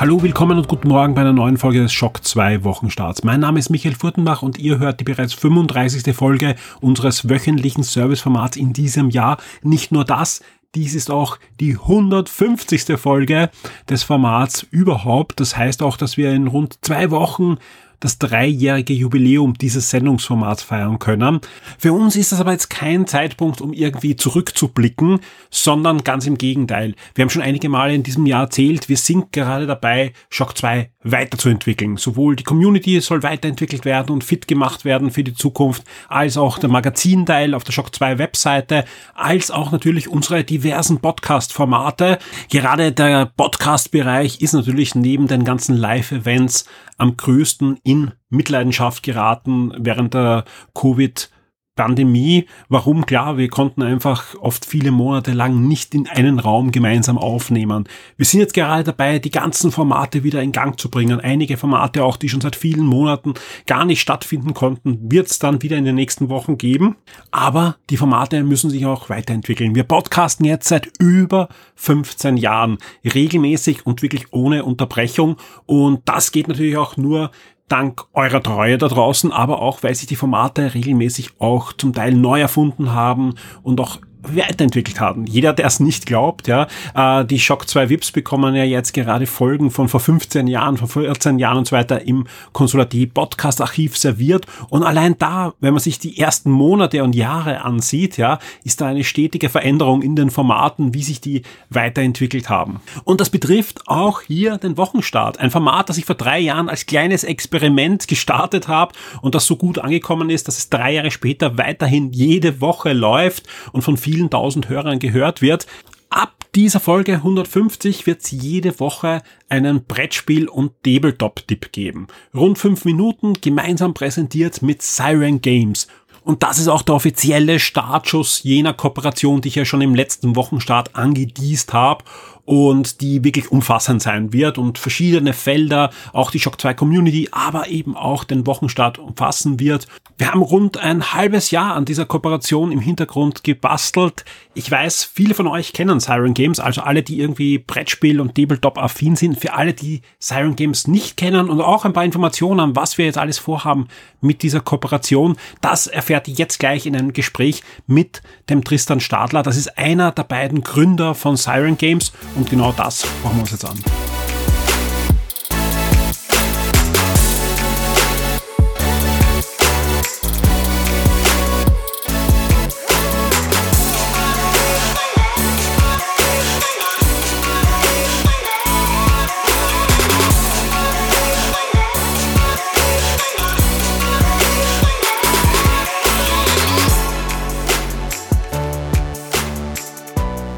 Hallo, willkommen und guten Morgen bei einer neuen Folge des Schock 2 Wochenstarts. Mein Name ist Michael Furtenbach und ihr hört die bereits 35. Folge unseres wöchentlichen Serviceformats in diesem Jahr. Nicht nur das, dies ist auch die 150. Folge des Formats überhaupt. Das heißt auch, dass wir in rund zwei Wochen das dreijährige Jubiläum dieses Sendungsformats feiern können. Für uns ist das aber jetzt kein Zeitpunkt, um irgendwie zurückzublicken, sondern ganz im Gegenteil. Wir haben schon einige Male in diesem Jahr erzählt, wir sind gerade dabei, Shock 2 weiterzuentwickeln. Sowohl die Community soll weiterentwickelt werden und fit gemacht werden für die Zukunft, als auch der Magazinteil auf der Shock 2 Webseite, als auch natürlich unsere diversen Podcast-Formate. Gerade der Podcast-Bereich ist natürlich neben den ganzen Live-Events am größten in Mitleidenschaft geraten während der Covid Pandemie. Warum? Klar, wir konnten einfach oft viele Monate lang nicht in einen Raum gemeinsam aufnehmen. Wir sind jetzt gerade dabei, die ganzen Formate wieder in Gang zu bringen. Einige Formate auch, die schon seit vielen Monaten gar nicht stattfinden konnten, wird es dann wieder in den nächsten Wochen geben. Aber die Formate müssen sich auch weiterentwickeln. Wir podcasten jetzt seit über 15 Jahren regelmäßig und wirklich ohne Unterbrechung. Und das geht natürlich auch nur dank eurer Treue da draußen, aber auch, weil sich die Formate regelmäßig auch zum Teil neu erfunden haben und auch weiterentwickelt haben. Jeder, der es nicht glaubt, ja, äh, die Shock 2 Vips bekommen ja jetzt gerade Folgen von vor 15 Jahren, vor 14 Jahren und so weiter im Konsulativ Podcast Archiv serviert und allein da, wenn man sich die ersten Monate und Jahre ansieht, ja, ist da eine stetige Veränderung in den Formaten, wie sich die weiterentwickelt haben. Und das betrifft auch hier den Wochenstart. Ein Format, das ich vor drei Jahren als kleines Experiment gestartet habe und das so gut angekommen ist, dass es drei Jahre später weiterhin jede Woche läuft und von tausend Hörern gehört wird. Ab dieser Folge 150 wird es jede Woche einen Brettspiel- und Tabletop-Tipp geben. Rund fünf Minuten gemeinsam präsentiert mit Siren Games. Und das ist auch der offizielle Startschuss jener Kooperation, die ich ja schon im letzten Wochenstart angedießt habe und die wirklich umfassend sein wird und verschiedene Felder, auch die Shock 2 Community, aber eben auch den Wochenstart umfassen wird. Wir haben rund ein halbes Jahr an dieser Kooperation im Hintergrund gebastelt. Ich weiß, viele von euch kennen Siren Games, also alle, die irgendwie Brettspiel und Tabletop affin sind. Für alle, die Siren Games nicht kennen und auch ein paar Informationen, was wir jetzt alles vorhaben mit dieser Kooperation, das erfährt ihr jetzt gleich in einem Gespräch mit dem Tristan Stadler. Das ist einer der beiden Gründer von Siren Games und genau das machen wir uns jetzt an.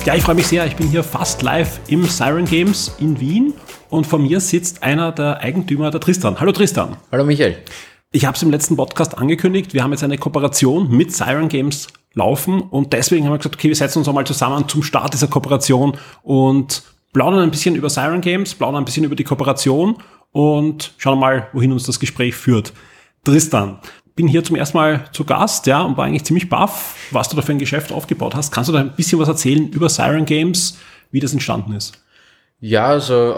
Ja, ich freue mich sehr. Ich bin hier fast live im Siren Games in Wien und vor mir sitzt einer der Eigentümer, der Tristan. Hallo Tristan. Hallo Michael. Ich habe es im letzten Podcast angekündigt. Wir haben jetzt eine Kooperation mit Siren Games laufen und deswegen haben wir gesagt, okay, wir setzen uns einmal zusammen zum Start dieser Kooperation und plaudern ein bisschen über Siren Games, plaudern ein bisschen über die Kooperation und schauen mal, wohin uns das Gespräch führt. Tristan, bin hier zum ersten Mal zu Gast, ja, und war eigentlich ziemlich baff, was du da für ein Geschäft aufgebaut hast. Kannst du da ein bisschen was erzählen über Siren Games, wie das entstanden ist? Ja, also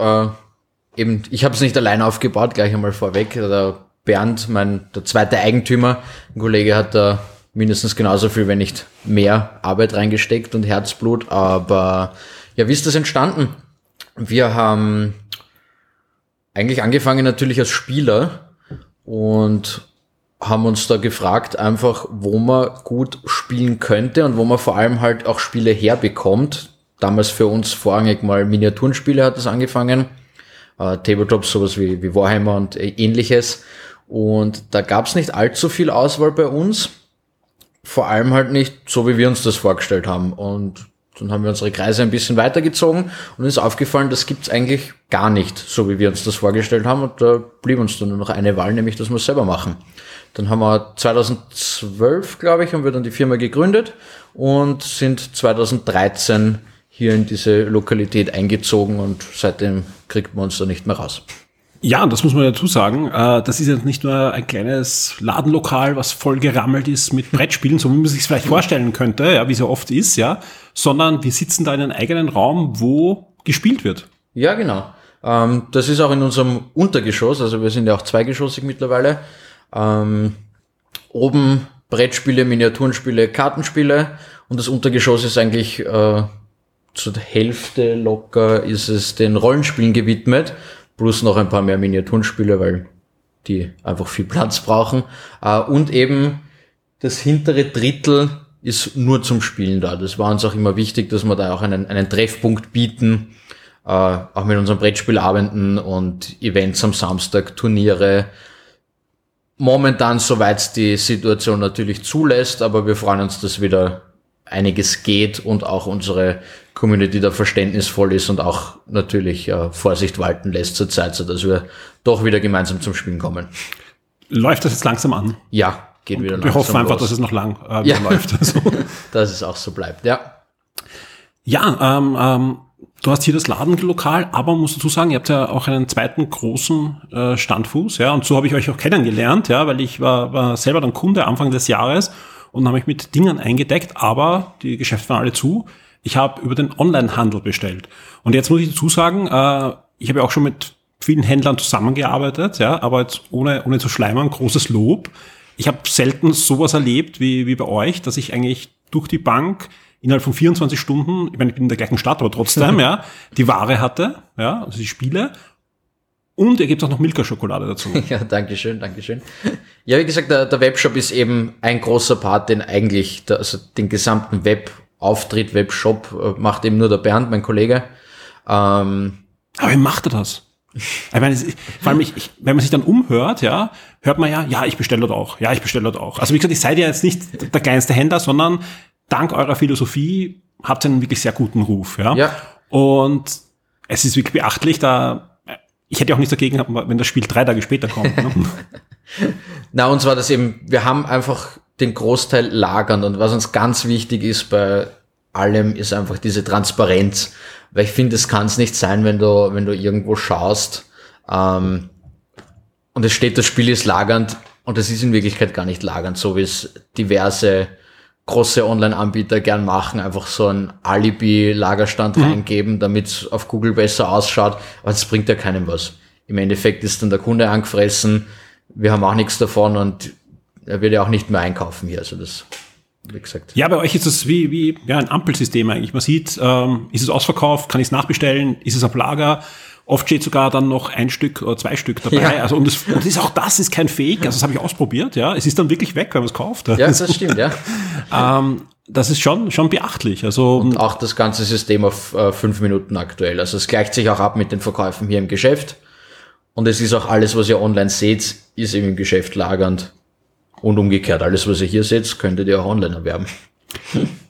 äh, eben, ich habe es nicht allein aufgebaut, gleich einmal vorweg. Der Bernd, mein der zweite Eigentümer, ein Kollege hat da mindestens genauso viel, wenn nicht mehr Arbeit reingesteckt und Herzblut. Aber ja, wie ist das entstanden? Wir haben eigentlich angefangen natürlich als Spieler und haben uns da gefragt, einfach, wo man gut spielen könnte und wo man vor allem halt auch Spiele herbekommt. Damals für uns vorrangig mal Miniaturenspiele hat das angefangen. Äh, Tabletops, sowas wie, wie Warhammer und ähnliches. Und da gab es nicht allzu viel Auswahl bei uns. Vor allem halt nicht so, wie wir uns das vorgestellt haben. Und dann haben wir unsere Kreise ein bisschen weitergezogen und ist aufgefallen, das gibt's eigentlich gar nicht, so wie wir uns das vorgestellt haben. Und da blieb uns dann nur noch eine Wahl, nämlich dass wir es selber machen. Dann haben wir 2012, glaube ich, haben wir dann die Firma gegründet und sind 2013 hier in diese Lokalität eingezogen und seitdem kriegt man uns da nicht mehr raus. Ja, das muss man dazu sagen. Äh, das ist ja nicht nur ein kleines Ladenlokal, was voll gerammelt ist mit Brettspielen, so wie man sich es vielleicht vorstellen könnte, ja, wie es ja oft ist, ja, sondern wir sitzen da in einem eigenen Raum, wo gespielt wird. Ja, genau. Ähm, das ist auch in unserem Untergeschoss, also wir sind ja auch zweigeschossig mittlerweile. Ähm, oben Brettspiele, Miniaturenspiele, Kartenspiele und das Untergeschoss ist eigentlich äh, zur Hälfte locker ist es den Rollenspielen gewidmet plus noch ein paar mehr Miniaturenspiele, weil die einfach viel Platz brauchen. Äh, und eben das hintere Drittel ist nur zum Spielen da. Das war uns auch immer wichtig, dass wir da auch einen, einen Treffpunkt bieten, äh, auch mit unseren Brettspielabenden und Events am Samstag, Turniere. Momentan, soweit die Situation natürlich zulässt, aber wir freuen uns, dass wieder einiges geht und auch unsere Community da verständnisvoll ist und auch natürlich äh, Vorsicht walten lässt zur Zeit, so dass wir doch wieder gemeinsam zum Spielen kommen. Läuft das jetzt langsam an? Ja, geht und wieder langsam. Wir hoffen einfach, los. dass es noch lang äh, ja. läuft. Also. dass es auch so bleibt, ja. Ja, ähm, ähm, du hast hier das Ladenlokal, aber musst dazu sagen, ihr habt ja auch einen zweiten großen äh, Standfuß, ja, und so habe ich euch auch kennengelernt, ja, weil ich war, war selber dann Kunde Anfang des Jahres und habe mich mit Dingen eingedeckt, aber die Geschäfte waren alle zu. Ich habe über den Onlinehandel bestellt. Und jetzt muss ich dazu sagen, äh, ich habe ja auch schon mit vielen Händlern zusammengearbeitet, ja, aber jetzt ohne, ohne zu schleimern, großes Lob. Ich habe selten sowas erlebt wie, wie bei euch, dass ich eigentlich durch die Bank innerhalb von 24 Stunden, ich meine, ich bin in der gleichen Stadt, aber trotzdem, ja, die Ware hatte, ja, also die Spiele und ihr gebt auch noch Milka-Schokolade dazu. Ja, danke schön, danke schön. Ja, wie gesagt, der, der Webshop ist eben ein großer Part, den eigentlich, der, also den gesamten Webauftritt, Webshop äh, macht eben nur der Bernd, mein Kollege. Ähm, Aber wie macht er das? Ich meine, vor allem, ich, ich, wenn man sich dann umhört, ja, hört man ja, ja, ich bestelle dort auch, ja, ich bestelle dort auch. Also wie gesagt, ich seid ja jetzt nicht der kleinste Händler, sondern dank eurer Philosophie habt ihr einen wirklich sehr guten Ruf, ja. ja. Und es ist wirklich beachtlich, da ich hätte auch nichts dagegen, wenn das Spiel drei Tage später kommt. Ne? Na, und zwar das eben, wir haben einfach den Großteil lagern und was uns ganz wichtig ist bei allem, ist einfach diese Transparenz. Weil ich finde, es kann es nicht sein, wenn du, wenn du irgendwo schaust ähm, und es steht, das Spiel ist lagernd und es ist in Wirklichkeit gar nicht lagernd, so wie es diverse große Online-Anbieter gern machen, einfach so ein Alibi-Lagerstand mhm. reingeben, damit es auf Google besser ausschaut, aber das bringt ja keinem was. Im Endeffekt ist dann der Kunde angefressen, wir haben auch nichts davon und er wird ja auch nicht mehr einkaufen hier, also das wie gesagt. Ja, bei euch ist es wie, wie ja, ein Ampelsystem eigentlich. Man sieht, ähm, ist es ausverkauft, kann ich es nachbestellen, ist es auf Lager, Oft steht sogar dann noch ein Stück oder zwei Stück dabei. Ja. Also und, das, und das auch das ist kein Fake. Also das habe ich ausprobiert. Ja, es ist dann wirklich weg, wenn man es kauft. Ja, das stimmt. Ja. ähm, das ist schon schon beachtlich. Also und auch das ganze System auf äh, fünf Minuten aktuell. Also es gleicht sich auch ab mit den Verkäufen hier im Geschäft. Und es ist auch alles, was ihr online seht, ist eben im Geschäft lagernd. Und umgekehrt, alles, was ihr hier seht, könntet ihr auch online erwerben.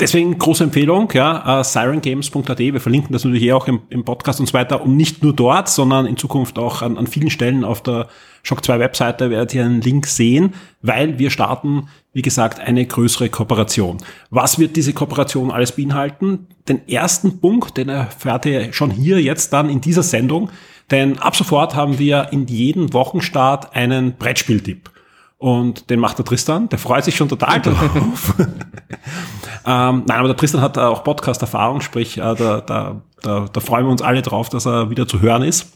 Deswegen große Empfehlung, ja, uh, sirengames.at. Wir verlinken das natürlich auch im, im, Podcast und so weiter. Und nicht nur dort, sondern in Zukunft auch an, an vielen Stellen auf der Shock 2 Webseite werdet ihr einen Link sehen, weil wir starten, wie gesagt, eine größere Kooperation. Was wird diese Kooperation alles beinhalten? Den ersten Punkt, den erfährt ihr schon hier jetzt dann in dieser Sendung. Denn ab sofort haben wir in jedem Wochenstart einen Brettspieltipp. Und den macht der Tristan, der freut sich schon total drauf. ähm, nein, aber der Tristan hat auch Podcast-Erfahrung, sprich, äh, da, da, da, da freuen wir uns alle drauf, dass er wieder zu hören ist.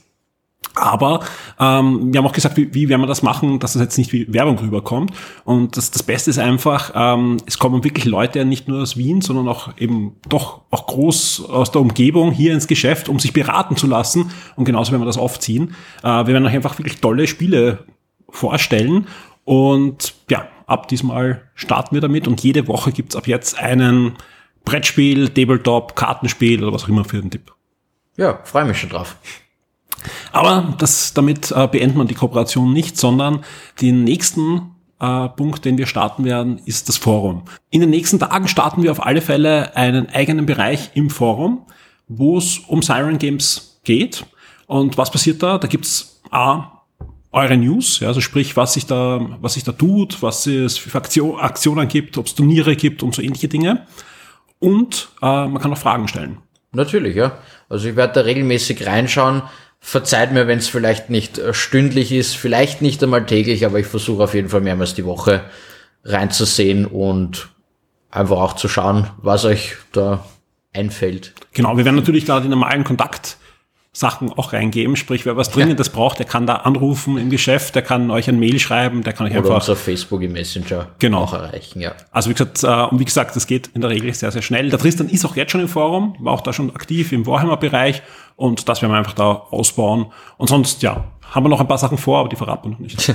Aber ähm, wir haben auch gesagt, wie, wie werden wir das machen, dass das jetzt nicht wie Werbung rüberkommt. Und das, das Beste ist einfach, ähm, es kommen wirklich Leute nicht nur aus Wien, sondern auch eben doch auch groß aus der Umgebung hier ins Geschäft, um sich beraten zu lassen. Und genauso werden wir das aufziehen. Äh, wir werden euch einfach wirklich tolle Spiele vorstellen und ja, ab diesmal starten wir damit und jede Woche gibt's ab jetzt einen Brettspiel, Tabletop, Kartenspiel oder was auch immer für den Tipp. Ja, freue mich schon drauf. Aber das, damit äh, beendet man die Kooperation nicht, sondern den nächsten äh, Punkt, den wir starten werden, ist das Forum. In den nächsten Tagen starten wir auf alle Fälle einen eigenen Bereich im Forum, wo es um Siren Games geht. Und was passiert da? Da gibt's A, eure News, ja, also sprich, was sich da, was sich da tut, was es für Aktion, Aktionen gibt, ob es Turniere gibt und so ähnliche Dinge. Und äh, man kann auch Fragen stellen. Natürlich, ja. Also ich werde da regelmäßig reinschauen. Verzeiht mir, wenn es vielleicht nicht äh, stündlich ist, vielleicht nicht einmal täglich, aber ich versuche auf jeden Fall mehrmals die Woche reinzusehen und einfach auch zu schauen, was euch da einfällt. Genau, wir werden natürlich gerade in normalen Kontakt Sachen auch reingeben. Sprich, wer was Dringendes ja. braucht, der kann da anrufen im Geschäft, der kann euch ein Mail schreiben, der kann euch Oder einfach. Auf Facebook im Messenger genau. auch erreichen, ja. Also wie gesagt, äh, und wie gesagt, das geht in der Regel sehr, sehr schnell. Der Tristan ist auch jetzt schon im Forum, war auch da schon aktiv im Warhammer-Bereich und das werden wir einfach da ausbauen. Und sonst, ja, haben wir noch ein paar Sachen vor, aber die verraten wir noch nicht.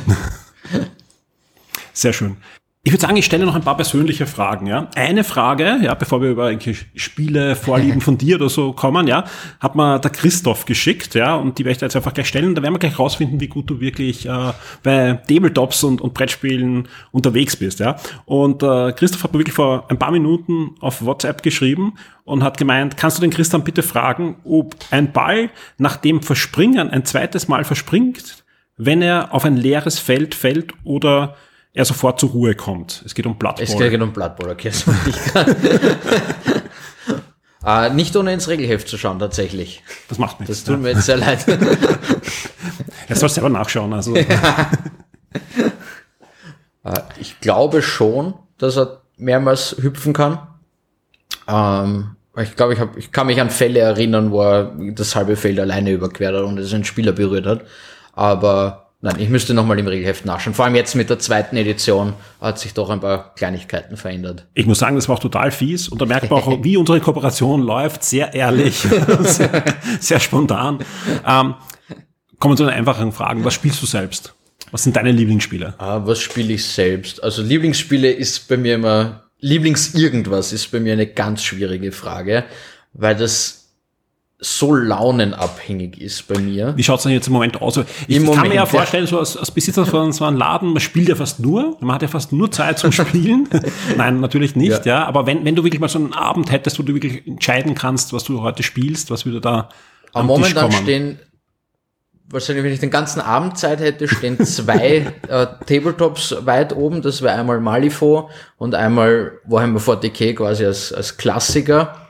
sehr schön. Ich würde sagen, ich stelle noch ein paar persönliche Fragen. Ja, eine Frage, ja, bevor wir über Spiele, Vorlieben von dir oder so kommen, ja, hat mir der Christoph geschickt, ja, und die werde ich da jetzt einfach gleich stellen. Da werden wir gleich rausfinden, wie gut du wirklich äh, bei Tabletops und, und Brettspielen unterwegs bist, ja. Und äh, Christoph hat mir wirklich vor ein paar Minuten auf WhatsApp geschrieben und hat gemeint, kannst du den Christian bitte fragen, ob ein Ball nach dem Verspringen ein zweites Mal verspringt, wenn er auf ein leeres Feld fällt oder er sofort zur Ruhe kommt. Es geht um Blood Bowl. Es geht um Blood Bowl, okay. Ich äh, nicht ohne ins Regelheft zu schauen, tatsächlich. Das macht nichts. Das tut ja. mir jetzt sehr leid. er soll selber nachschauen. Also. Ja. Äh, ich glaube schon, dass er mehrmals hüpfen kann. Ähm, ich glaube, ich, hab, ich kann mich an Fälle erinnern, wo er das halbe Feld alleine überquert hat und es einen Spieler berührt hat. Aber Nein, ich müsste nochmal im Regelheft nachschauen. Vor allem jetzt mit der zweiten Edition hat sich doch ein paar Kleinigkeiten verändert. Ich muss sagen, das war auch total fies. Und da merkt man auch, wie unsere Kooperation läuft. Sehr ehrlich, sehr, sehr, spontan. Ähm, kommen wir zu den einfachen Fragen. Was spielst du selbst? Was sind deine Lieblingsspiele? Ah, was spiele ich selbst? Also Lieblingsspiele ist bei mir immer, Lieblings irgendwas ist bei mir eine ganz schwierige Frage, weil das so launenabhängig ist bei mir. Wie schaut's denn jetzt im Moment aus? Ich Im kann Moment, mir ja vorstellen, so als, als Besitzer von so einem Laden, man spielt ja fast nur, man hat ja fast nur Zeit zum Spielen. Nein, natürlich nicht, ja. ja. Aber wenn, wenn du wirklich mal so einen Abend hättest, wo du wirklich entscheiden kannst, was du heute spielst, was würde da am Aber momentan Tisch stehen, wahrscheinlich, wenn ich den ganzen Abend Zeit hätte, stehen zwei äh, Tabletops weit oben. Das wäre einmal Malifaux und einmal Warhammer 40k quasi als, als Klassiker.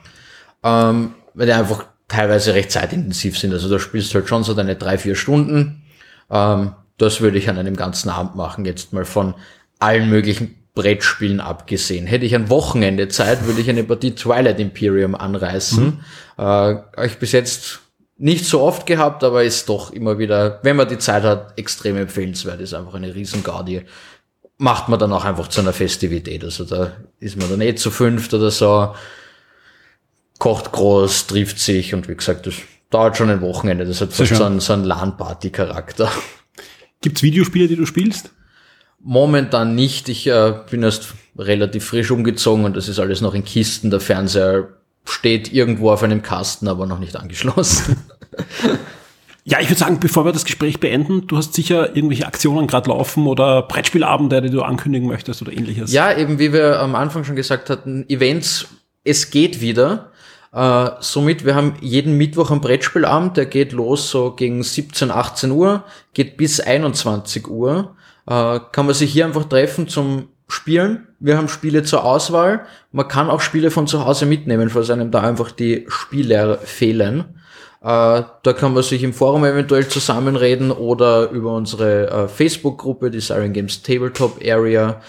Ähm, weil der einfach teilweise recht zeitintensiv sind. Also da spielst du halt schon so deine drei, vier Stunden. Ähm, das würde ich an einem ganzen Abend machen, jetzt mal von allen möglichen Brettspielen abgesehen. Hätte ich ein Wochenende Zeit, würde ich eine Partie Twilight Imperium anreißen. Mhm. Äh, ich bis jetzt nicht so oft gehabt, aber ist doch immer wieder, wenn man die Zeit hat, extrem empfehlenswert. Ist einfach eine riesen Gaudi. Macht man dann auch einfach zu einer Festivität. Also da ist man dann eh zu fünft oder so kocht groß, trifft sich und wie gesagt, das dauert schon ein Wochenende. Das hat fast so einen, so einen LAN-Party-Charakter. Gibt's Videospiele, die du spielst? Momentan nicht. Ich äh, bin erst relativ frisch umgezogen und das ist alles noch in Kisten. Der Fernseher steht irgendwo auf einem Kasten, aber noch nicht angeschlossen. Ja, ich würde sagen, bevor wir das Gespräch beenden, du hast sicher irgendwelche Aktionen gerade laufen oder Brettspielabende, die du ankündigen möchtest oder ähnliches. Ja, eben wie wir am Anfang schon gesagt hatten, Events, es geht wieder. Äh, somit, wir haben jeden Mittwoch ein Brettspielabend, der geht los so gegen 17, 18 Uhr, geht bis 21 Uhr. Äh, kann man sich hier einfach treffen zum Spielen. Wir haben Spiele zur Auswahl. Man kann auch Spiele von zu Hause mitnehmen, falls einem da einfach die Spiele fehlen. Äh, da kann man sich im Forum eventuell zusammenreden oder über unsere äh, Facebook-Gruppe, die Siren Games Tabletop Area.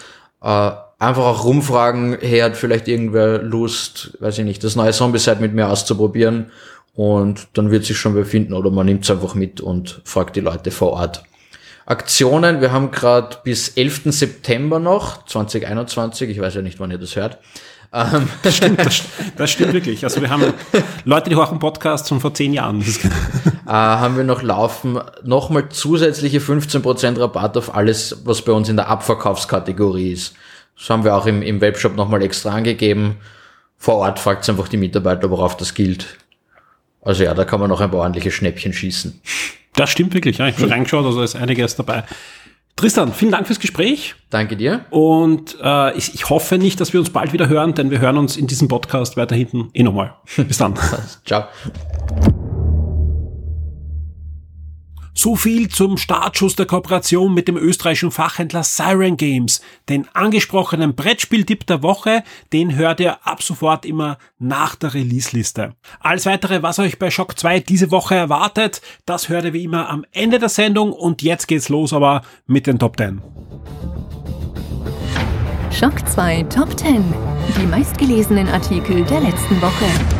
Äh, einfach auch rumfragen, hey, hat vielleicht irgendwer Lust, weiß ich nicht, das neue Zombie-Set mit mir auszuprobieren und dann wird sich schon befinden oder man nimmt es einfach mit und fragt die Leute vor Ort. Aktionen, wir haben gerade bis 11. September noch, 2021, ich weiß ja nicht, wann ihr das hört. Ähm, das stimmt, das, das, stimmt wirklich. Also wir haben Leute, die auch im Podcast schon vor zehn Jahren. äh, haben wir noch laufen, nochmal zusätzliche 15% Rabatt auf alles, was bei uns in der Abverkaufskategorie ist. Das haben wir auch im, im Webshop nochmal extra angegeben. Vor Ort fragt einfach die Mitarbeiter, worauf das gilt. Also ja, da kann man noch ein paar ordentliche Schnäppchen schießen. Das stimmt wirklich, ja. Ich habe schon reingeschaut, also ist einiges dabei. Tristan, vielen Dank fürs Gespräch. Danke dir. Und äh, ich, ich hoffe nicht, dass wir uns bald wieder hören, denn wir hören uns in diesem Podcast weiter hinten eh nochmal. Bis dann. Ciao. So viel zum Startschuss der Kooperation mit dem österreichischen Fachhändler Siren Games. Den angesprochenen Brettspieltipp der Woche, den hört ihr ab sofort immer nach der Release-Liste. Alles weitere, was euch bei Shock 2 diese Woche erwartet, das hört ihr wie immer am Ende der Sendung und jetzt geht's los aber mit den Top 10. Shock 2 Top 10. Die meistgelesenen Artikel der letzten Woche.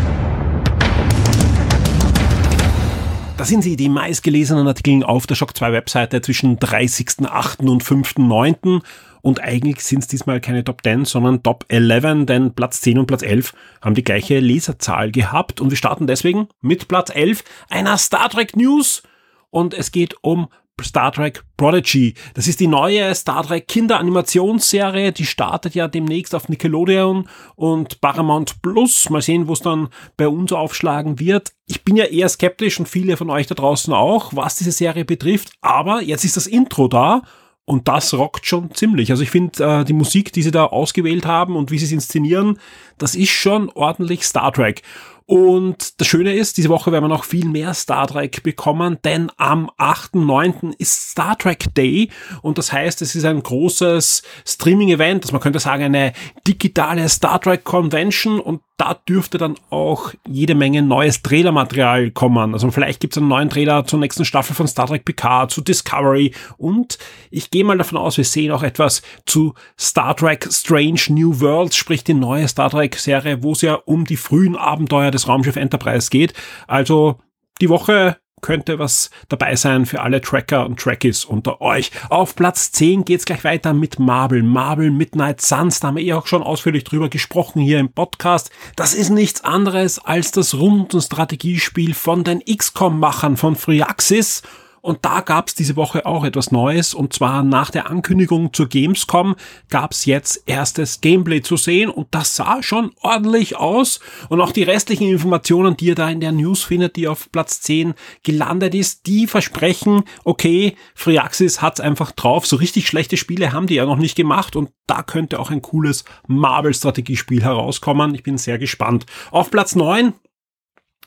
Da sind sie, die meistgelesenen Artikel auf der Shock 2 Webseite zwischen 30.08. und 5.09. Und eigentlich sind es diesmal keine Top 10, sondern Top 11, denn Platz 10 und Platz 11 haben die gleiche Leserzahl gehabt. Und wir starten deswegen mit Platz 11 einer Star Trek News. Und es geht um Star Trek Prodigy. Das ist die neue Star Trek Kinderanimationsserie, die startet ja demnächst auf Nickelodeon und Paramount Plus. Mal sehen, wo es dann bei uns aufschlagen wird. Ich bin ja eher skeptisch und viele von euch da draußen auch, was diese Serie betrifft, aber jetzt ist das Intro da und das rockt schon ziemlich. Also ich finde, äh, die Musik, die sie da ausgewählt haben und wie sie es inszenieren, das ist schon ordentlich Star Trek. Und das Schöne ist, diese Woche werden wir noch viel mehr Star Trek bekommen, denn am 8.9. ist Star Trek Day und das heißt, es ist ein großes Streaming-Event, also man könnte sagen eine digitale Star Trek Convention und da dürfte dann auch jede Menge neues Trailermaterial kommen. Also vielleicht gibt es einen neuen Trailer zur nächsten Staffel von Star Trek Picard, zu Discovery und ich gehe mal davon aus, wir sehen auch etwas zu Star Trek Strange New Worlds, sprich die neue Star Trek Serie, wo es ja um die frühen Abenteuer des Raumschiff Enterprise geht. Also die Woche könnte was dabei sein für alle Tracker und Trackies unter euch. Auf Platz 10 geht's gleich weiter mit Marvel. Marvel Midnight Suns, da haben wir eh auch schon ausführlich drüber gesprochen hier im Podcast. Das ist nichts anderes als das Rundenstrategiespiel von den XCOM-Machern von Fryaxis und da gab es diese Woche auch etwas Neues. Und zwar nach der Ankündigung zur Gamescom gab es jetzt erstes Gameplay zu sehen. Und das sah schon ordentlich aus. Und auch die restlichen Informationen, die ihr da in der News findet, die auf Platz 10 gelandet ist, die versprechen, okay, Friaxis hat's einfach drauf. So richtig schlechte Spiele haben die ja noch nicht gemacht. Und da könnte auch ein cooles Marvel-Strategiespiel herauskommen. Ich bin sehr gespannt. Auf Platz 9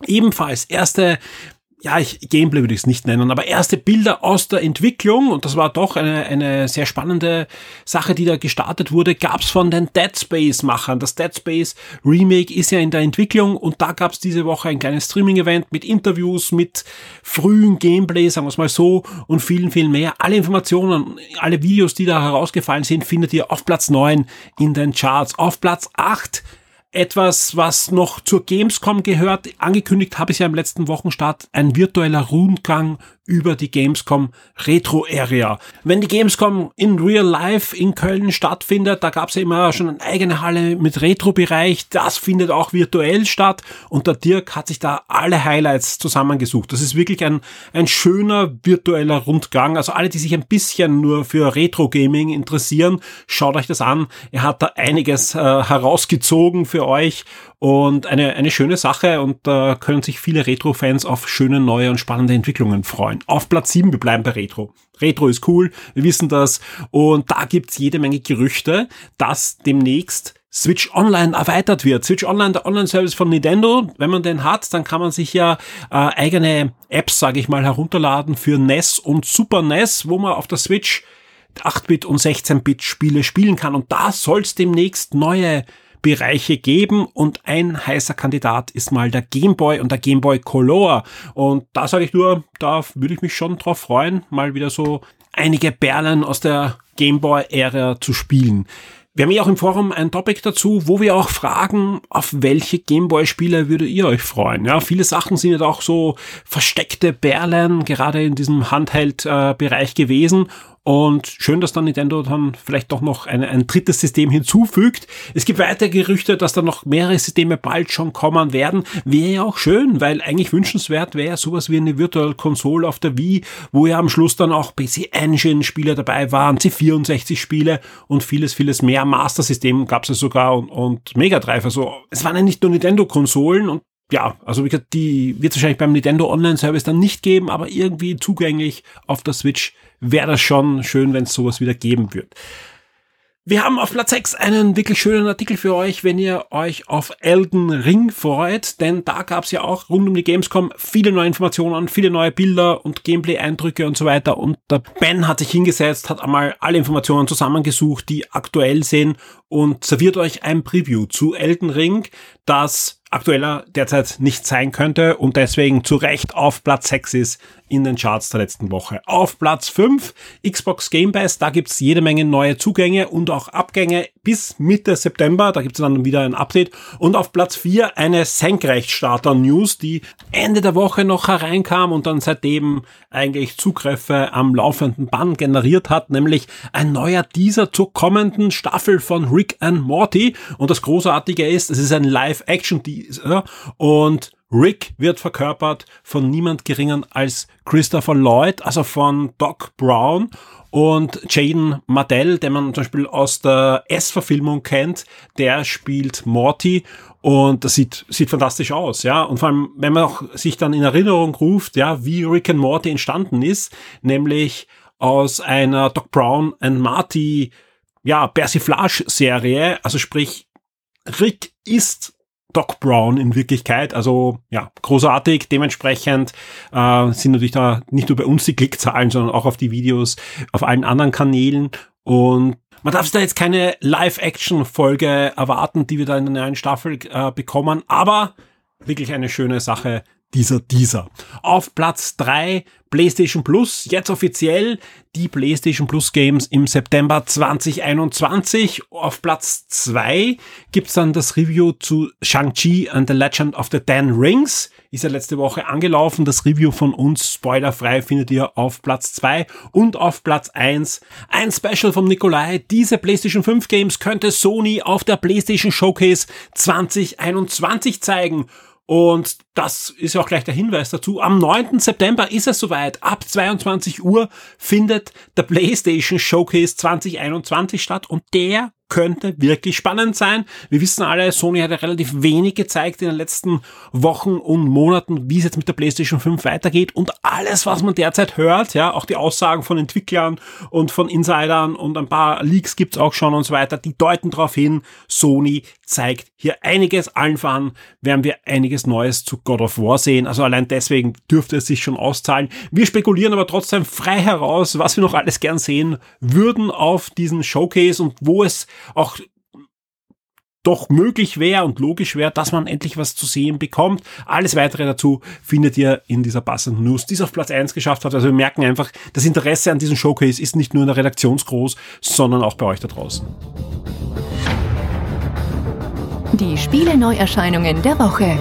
Ebenfalls erste ja, ich, Gameplay würde ich es nicht nennen, aber erste Bilder aus der Entwicklung, und das war doch eine, eine sehr spannende Sache, die da gestartet wurde, gab's von den Dead Space-Machern. Das Dead Space Remake ist ja in der Entwicklung und da gab's diese Woche ein kleines Streaming-Event mit Interviews, mit frühen Gameplay, sagen wir es mal so, und vielen, vielen mehr. Alle Informationen, alle Videos, die da herausgefallen sind, findet ihr auf Platz 9 in den Charts. Auf Platz 8 etwas, was noch zur Gamescom gehört. Angekündigt habe ich ja im letzten Wochenstart ein virtueller Rundgang über die Gamescom Retro Area. Wenn die Gamescom in Real Life in Köln stattfindet, da gab es ja immer schon eine eigene Halle mit Retro-Bereich. Das findet auch virtuell statt und der Dirk hat sich da alle Highlights zusammengesucht. Das ist wirklich ein, ein schöner virtueller Rundgang. Also alle, die sich ein bisschen nur für Retro-Gaming interessieren, schaut euch das an. Er hat da einiges äh, herausgezogen für euch und eine, eine schöne Sache und da können sich viele Retro-Fans auf schöne, neue und spannende Entwicklungen freuen. Auf Platz 7, wir bleiben bei Retro. Retro ist cool, wir wissen das und da gibt's jede Menge Gerüchte, dass demnächst Switch Online erweitert wird. Switch Online, der Online-Service von Nintendo, wenn man den hat, dann kann man sich ja äh, eigene Apps, sage ich mal, herunterladen für NES und Super NES, wo man auf der Switch 8-Bit und 16-Bit Spiele spielen kann. Und da soll es demnächst neue Bereiche geben und ein heißer Kandidat ist mal der Gameboy und der Gameboy Color. Und da sage ich nur, da würde ich mich schon drauf freuen, mal wieder so einige Perlen aus der Gameboy-Ära zu spielen. Wir haben ja auch im Forum ein Topic dazu, wo wir auch fragen, auf welche Gameboy-Spiele würdet ihr euch freuen? Ja, viele Sachen sind ja auch so versteckte Perlen, gerade in diesem Handheld-Bereich äh, gewesen. Und schön, dass dann Nintendo dann vielleicht doch noch ein, ein drittes System hinzufügt. Es gibt weitere Gerüchte, dass da noch mehrere Systeme bald schon kommen werden. Wäre ja auch schön, weil eigentlich wünschenswert wäre sowas wie eine Virtual Console auf der Wii, wo ja am Schluss dann auch PC Engine Spiele dabei waren, C64 Spiele und vieles, vieles mehr. Master System gab es ja sogar und, und Mega Drive. Also es waren ja nicht nur Nintendo Konsolen und ja, also wie gesagt, die wird es wahrscheinlich beim Nintendo Online Service dann nicht geben, aber irgendwie zugänglich auf der Switch wäre das schon schön, wenn es sowas wieder geben wird. Wir haben auf Platz 6 einen wirklich schönen Artikel für euch, wenn ihr euch auf Elden Ring freut, denn da gab es ja auch rund um die Gamescom viele neue Informationen, viele neue Bilder und Gameplay-Eindrücke und so weiter. Und der Ben hat sich hingesetzt, hat einmal alle Informationen zusammengesucht, die aktuell sind und serviert euch ein Preview zu Elden Ring, das aktueller derzeit nicht sein könnte und deswegen zu Recht auf Platz 6 ist in den Charts der letzten Woche. Auf Platz 5 Xbox Game Pass, da gibt's jede Menge neue Zugänge und auch Abgänge bis Mitte September, da gibt's dann wieder ein Update. Und auf Platz 4 eine Senkrechtstarter-News, die Ende der Woche noch hereinkam und dann seitdem eigentlich Zugriffe am laufenden Bann generiert hat, nämlich ein neuer Teaser zur kommenden Staffel von Rick and Morty. Und das Großartige ist, es ist ein Live-Action-Teaser und Rick wird verkörpert von niemand geringeren als Christopher Lloyd, also von Doc Brown. Und Jaden Martell, den man zum Beispiel aus der S-Verfilmung kennt, der spielt Morty. Und das sieht, sieht fantastisch aus, ja. Und vor allem, wenn man auch sich dann in Erinnerung ruft, ja, wie Rick and Morty entstanden ist, nämlich aus einer Doc Brown and Marty, ja, Persiflage-Serie, also sprich, Rick ist Doc Brown in Wirklichkeit. Also ja, großartig. Dementsprechend äh, sind natürlich da nicht nur bei uns die Klickzahlen, sondern auch auf die Videos auf allen anderen Kanälen. Und man darf da jetzt keine Live-Action-Folge erwarten, die wir da in der neuen Staffel äh, bekommen, aber wirklich eine schöne Sache, dieser dieser. Auf Platz drei PlayStation Plus, jetzt offiziell die PlayStation Plus Games im September 2021. Auf Platz zwei gibt's dann das Review zu Shang-Chi and the Legend of the Ten Rings. Ist ja letzte Woche angelaufen. Das Review von uns, spoilerfrei, findet ihr auf Platz zwei Und auf Platz eins ein Special vom Nikolai. Diese PlayStation 5 Games könnte Sony auf der PlayStation Showcase 2021 zeigen. Und das ist ja auch gleich der Hinweis dazu. Am 9. September ist es soweit. Ab 22 Uhr findet der PlayStation Showcase 2021 statt und der könnte wirklich spannend sein. Wir wissen alle, Sony hat ja relativ wenig gezeigt in den letzten Wochen und Monaten, wie es jetzt mit der PlayStation 5 weitergeht und alles, was man derzeit hört, ja, auch die Aussagen von Entwicklern und von Insidern und ein paar Leaks gibt's auch schon und so weiter, die deuten darauf hin, Sony zeigt hier einiges, allen voran werden wir einiges Neues zu God of War sehen, also allein deswegen dürfte es sich schon auszahlen. Wir spekulieren aber trotzdem frei heraus, was wir noch alles gern sehen würden auf diesen Showcase und wo es auch doch möglich wäre und logisch wäre, dass man endlich was zu sehen bekommt. Alles weitere dazu findet ihr in dieser passenden News, die es auf Platz 1 geschafft hat. Also wir merken einfach, das Interesse an diesem Showcase ist nicht nur in der Redaktion groß, sondern auch bei euch da draußen. Die Spiele Neuerscheinungen der Woche.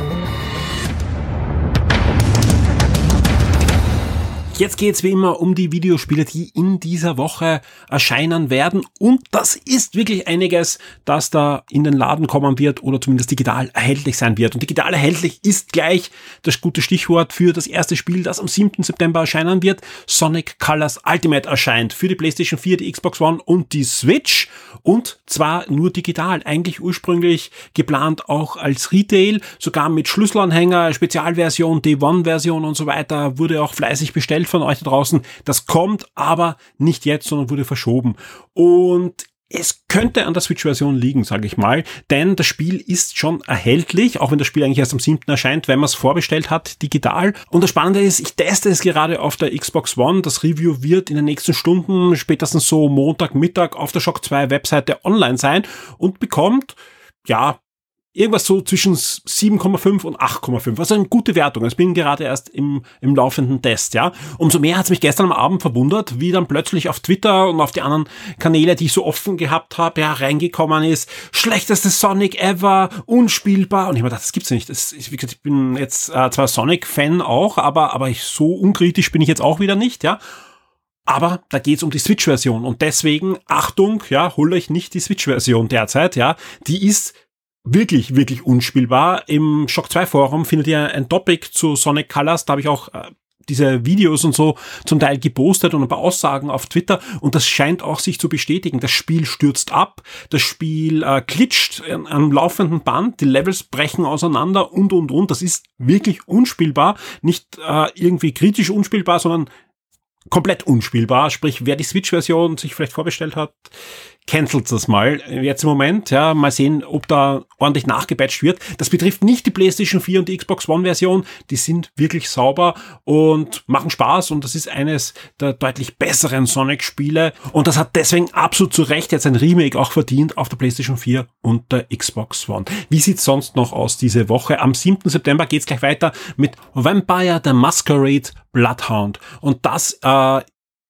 Jetzt geht's wie immer um die Videospiele, die in dieser Woche erscheinen werden. Und das ist wirklich einiges, das da in den Laden kommen wird oder zumindest digital erhältlich sein wird. Und digital erhältlich ist gleich das gute Stichwort für das erste Spiel, das am 7. September erscheinen wird. Sonic Colors Ultimate erscheint für die PlayStation 4, die Xbox One und die Switch. Und zwar nur digital. Eigentlich ursprünglich geplant auch als Retail, sogar mit Schlüsselanhänger, Spezialversion, D1-Version und so weiter, wurde auch fleißig bestellt von euch da draußen. Das kommt aber nicht jetzt, sondern wurde verschoben. Und es könnte an der Switch-Version liegen, sage ich mal, denn das Spiel ist schon erhältlich, auch wenn das Spiel eigentlich erst am 7. erscheint, wenn man es vorbestellt hat, digital. Und das Spannende ist, ich teste es gerade auf der Xbox One. Das Review wird in den nächsten Stunden, spätestens so Montagmittag auf der Shock 2 Webseite online sein und bekommt, ja, irgendwas so zwischen 7,5 und 8,5. Also eine gute Wertung. Ich bin gerade erst im, im laufenden Test, ja. Umso mehr hat es mich gestern am Abend verwundert, wie dann plötzlich auf Twitter und auf die anderen Kanäle, die ich so offen gehabt habe, ja, reingekommen ist. Schlechteste Sonic ever, unspielbar. Und ich habe mir gedacht, das gibt's ja nicht. Das ist, wie gesagt, ich bin jetzt äh, zwar Sonic-Fan auch, aber, aber ich, so unkritisch bin ich jetzt auch wieder nicht, ja. Aber da geht's um die Switch-Version und deswegen, Achtung, ja, hol euch nicht die Switch-Version derzeit, ja. Die ist wirklich, wirklich unspielbar. Im Shock 2 Forum findet ihr ein Topic zu Sonic Colors. Da habe ich auch äh, diese Videos und so zum Teil gepostet und ein paar Aussagen auf Twitter und das scheint auch sich zu bestätigen. Das Spiel stürzt ab, das Spiel äh, klitscht am laufenden Band, die Levels brechen auseinander und und und. Das ist wirklich unspielbar, nicht äh, irgendwie kritisch unspielbar, sondern komplett unspielbar. Sprich, wer die Switch-Version sich vielleicht vorbestellt hat, cancelt das mal. Jetzt im Moment, ja, mal sehen, ob da ordentlich nachgepatcht wird. Das betrifft nicht die PlayStation 4 und die Xbox One Version. Die sind wirklich sauber und machen Spaß und das ist eines der deutlich besseren Sonic-Spiele und das hat deswegen absolut zu Recht jetzt ein Remake auch verdient auf der PlayStation 4 und der Xbox One. Wie sieht's sonst noch aus diese Woche? Am 7. September geht's gleich weiter mit Vampire the Masquerade Bloodhound und das äh,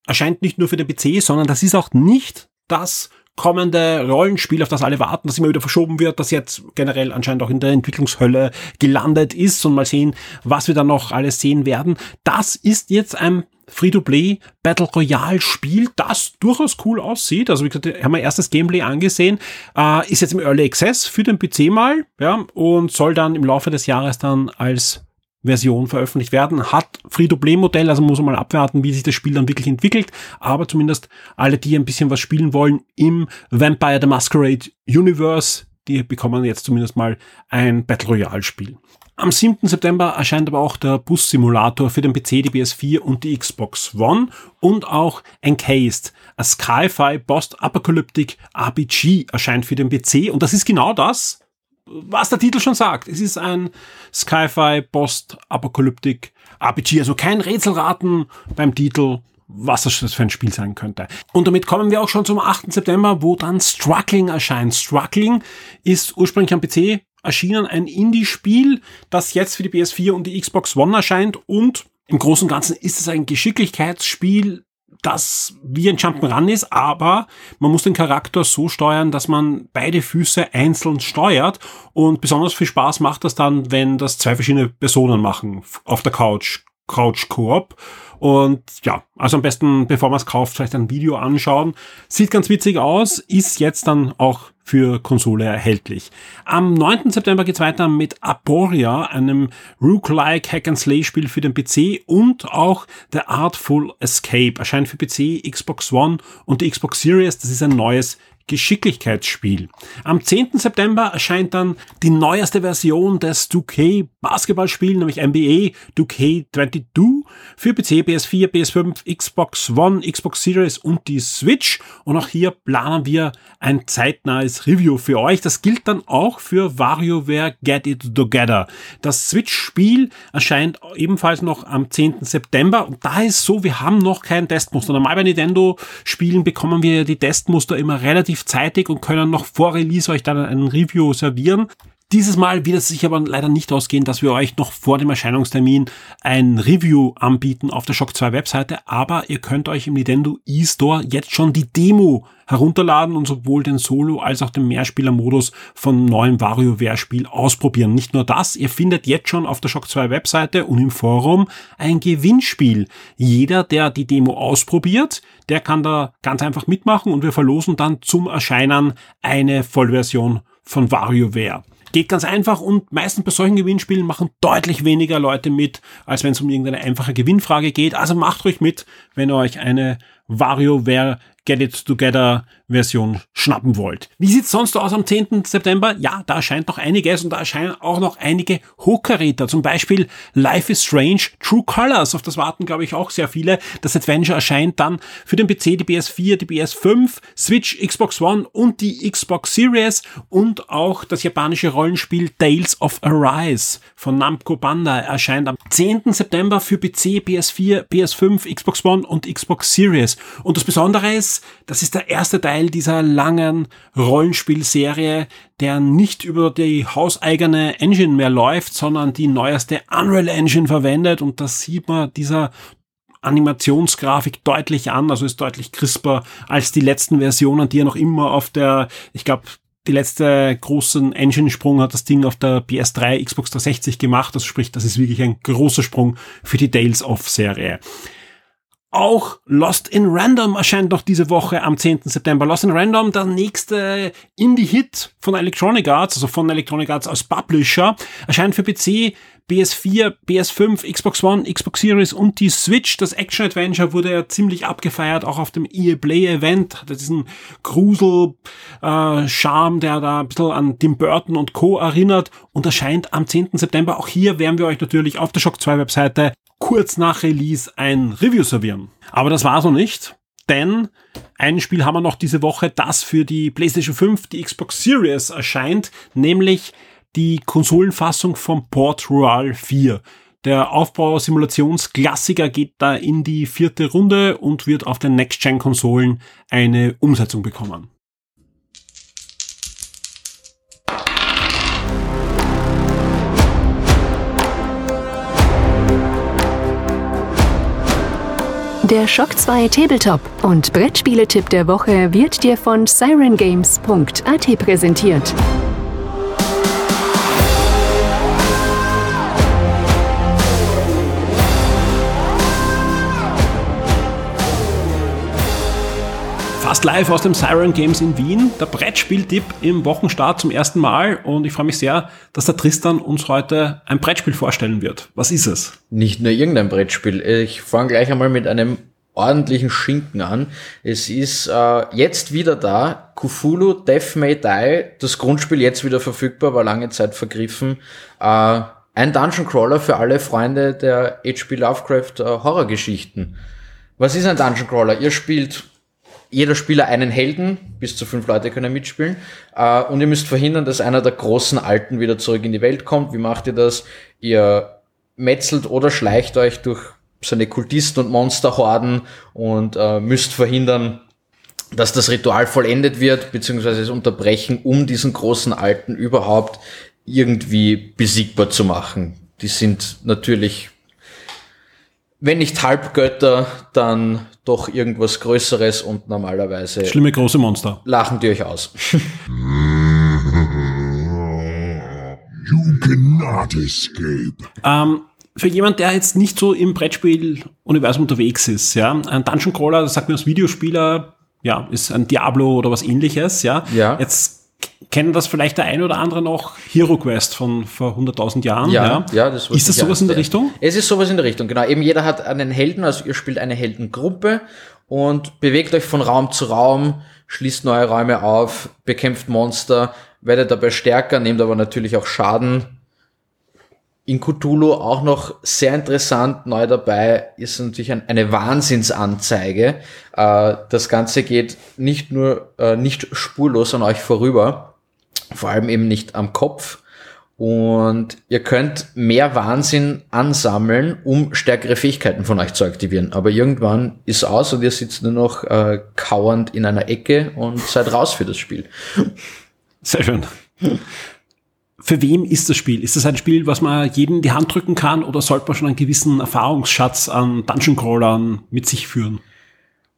erscheint nicht nur für den PC, sondern das ist auch nicht das kommende Rollenspiel, auf das alle warten, das immer wieder verschoben wird, das jetzt generell anscheinend auch in der Entwicklungshölle gelandet ist und mal sehen, was wir dann noch alles sehen werden. Das ist jetzt ein Free-to-Play Battle Royale Spiel, das durchaus cool aussieht. Also wie gesagt, haben wir erstes Gameplay angesehen, äh, ist jetzt im Early Access für den PC mal, ja, und soll dann im Laufe des Jahres dann als Version veröffentlicht werden. Hat Free-to-Play-Modell, also muss man mal abwarten, wie sich das Spiel dann wirklich entwickelt. Aber zumindest alle, die ein bisschen was spielen wollen im Vampire the Masquerade Universe, die bekommen jetzt zumindest mal ein Battle Royale-Spiel. Am 7. September erscheint aber auch der Bus-Simulator für den PC, die PS4 und die Xbox One und auch Encased, a Sci-Fi Post-Apocalyptic RPG erscheint für den PC und das ist genau das, was der Titel schon sagt. Es ist ein Sci-Fi Post-Apokalyptik RPG, also kein Rätselraten beim Titel, was das für ein Spiel sein könnte. Und damit kommen wir auch schon zum 8. September, wo dann Struggling erscheint. Struggling ist ursprünglich am PC erschienen, ein Indie-Spiel, das jetzt für die PS4 und die Xbox One erscheint und im Großen und Ganzen ist es ein Geschicklichkeitsspiel, das wie ein Jump'n'Run ist, aber man muss den Charakter so steuern, dass man beide Füße einzeln steuert und besonders viel Spaß macht das dann, wenn das zwei verschiedene Personen machen auf der Couch, Couch Koop und ja, also am besten, bevor man es kauft, vielleicht ein Video anschauen. Sieht ganz witzig aus, ist jetzt dann auch für Konsole erhältlich. Am 9. September geht's weiter mit Aporia, einem Rook-like Hack-and-Slay-Spiel für den PC und auch The Artful Escape erscheint für PC, Xbox One und die Xbox Series. Das ist ein neues Geschicklichkeitsspiel. Am 10. September erscheint dann die neueste Version des 2K Basketballspiels, nämlich NBA 2K22 für PC, PS4, PS5, Xbox One, Xbox Series und die Switch. Und auch hier planen wir ein zeitnahes Review für euch. Das gilt dann auch für WarioWare Get It Together. Das Switch-Spiel erscheint ebenfalls noch am 10. September. Und da ist so, wir haben noch kein Testmuster. Normal bei Nintendo-Spielen bekommen wir die Testmuster immer relativ zeitig und können noch vor Release euch dann ein Review servieren. Dieses Mal wird es sich aber leider nicht ausgehen, dass wir euch noch vor dem Erscheinungstermin ein Review anbieten auf der Shock 2 Webseite, aber ihr könnt euch im Nintendo eStore jetzt schon die Demo herunterladen und sowohl den Solo- als auch den Mehrspieler-Modus von neuem WarioWare-Spiel ausprobieren. Nicht nur das, ihr findet jetzt schon auf der Shock 2 Webseite und im Forum ein Gewinnspiel. Jeder, der die Demo ausprobiert, der kann da ganz einfach mitmachen und wir verlosen dann zum Erscheinen eine Vollversion von WarioWare. Geht ganz einfach und meistens bei solchen Gewinnspielen machen deutlich weniger Leute mit, als wenn es um irgendeine einfache Gewinnfrage geht. Also macht ruhig mit, wenn ihr euch eine WarioWare Get It Together Version schnappen wollt. Wie sieht's sonst aus am 10. September? Ja, da erscheint noch einiges und da erscheinen auch noch einige Hochkaräter. Zum Beispiel Life is Strange True Colors. Auf das warten, glaube ich, auch sehr viele. Das Adventure erscheint dann für den PC, die PS4, die PS5, Switch, Xbox One und die Xbox Series und auch das japanische Rollenspiel Tales of Arise von Namco Bandai erscheint am 10. September für PC, PS4, PS5, Xbox One und Xbox Series. Und das Besondere ist, das ist der erste Teil dieser langen Rollenspielserie, der nicht über die hauseigene Engine mehr läuft, sondern die neueste Unreal Engine verwendet und das sieht man dieser Animationsgrafik deutlich an, also ist deutlich crisper als die letzten Versionen, die ja noch immer auf der, ich glaube, die letzte großen Engine-Sprung hat das Ding auf der PS3, Xbox 360 gemacht. Das spricht, das ist wirklich ein großer Sprung für die Tales of Serie. Auch Lost in Random erscheint noch diese Woche am 10. September. Lost in Random, der nächste Indie-Hit von Electronic Arts, also von Electronic Arts als Publisher, erscheint für PC, PS4, PS5, Xbox One, Xbox Series und die Switch. Das Action Adventure wurde ja ziemlich abgefeiert, auch auf dem EA Play Event. Hat diesen Grusel-Charme, äh, der da ein bisschen an Tim Burton und Co. erinnert und erscheint am 10. September. Auch hier werden wir euch natürlich auf der Shock 2 Webseite kurz nach Release ein Review servieren. Aber das war's noch nicht, denn ein Spiel haben wir noch diese Woche, das für die PlayStation 5, die Xbox Series erscheint, nämlich die Konsolenfassung von Port Royal 4. Der Aufbausimulationsklassiker geht da in die vierte Runde und wird auf den Next-Gen-Konsolen eine Umsetzung bekommen. Der Shock 2 Tabletop und Brettspieletipp der Woche wird dir von sirengames.at präsentiert. Fast live aus dem Siren Games in Wien, der Brettspieltipp im Wochenstart zum ersten Mal und ich freue mich sehr, dass der Tristan uns heute ein Brettspiel vorstellen wird. Was ist es? Nicht nur irgendein Brettspiel. Ich fange gleich einmal mit einem ordentlichen Schinken an. Es ist äh, jetzt wieder da. Cthulhu Death May Die. Das Grundspiel jetzt wieder verfügbar, war lange Zeit vergriffen. Äh, ein Dungeon Crawler für alle Freunde der H.P. Lovecraft äh, Horrorgeschichten. Was ist ein Dungeon Crawler? Ihr spielt jeder Spieler einen Helden, bis zu fünf Leute können mitspielen. Äh, und ihr müsst verhindern, dass einer der großen Alten wieder zurück in die Welt kommt. Wie macht ihr das? Ihr metzelt oder schleicht euch durch seine Kultisten und Monsterhorden und äh, müsst verhindern, dass das Ritual vollendet wird, beziehungsweise es unterbrechen, um diesen großen Alten überhaupt irgendwie besiegbar zu machen. Die sind natürlich, wenn nicht Halbgötter, dann doch irgendwas Größeres und normalerweise. Schlimme große Monster. Lachen die euch aus. You cannot escape. Ähm, für jemand, der jetzt nicht so im Brettspiel-Universum unterwegs ist, ja, ein Dungeon Crawler, das sagt mir als Videospieler, ja, ist ein Diablo oder was ähnliches, ja. ja. Jetzt kennen das vielleicht der ein oder andere noch, Hero Quest von vor 100.000 Jahren. Ja, ja, ja das Ist das sowas in der Richtung? Es ist sowas in der Richtung, genau. Eben jeder hat einen Helden, also ihr spielt eine Heldengruppe und bewegt euch von Raum zu Raum, schließt neue Räume auf, bekämpft Monster, werdet dabei stärker, nehmt aber natürlich auch Schaden. In Cthulhu auch noch sehr interessant neu dabei ist natürlich eine Wahnsinnsanzeige. Äh, das Ganze geht nicht nur äh, nicht spurlos an euch vorüber vor allem eben nicht am Kopf. Und ihr könnt mehr Wahnsinn ansammeln, um stärkere Fähigkeiten von euch zu aktivieren. Aber irgendwann ist aus und ihr sitzt nur noch äh, kauernd in einer Ecke und seid raus für das Spiel. Sehr schön. Für wem ist das Spiel? Ist das ein Spiel, was man jedem die Hand drücken kann oder sollte man schon einen gewissen Erfahrungsschatz an Dungeon Crawlern mit sich führen?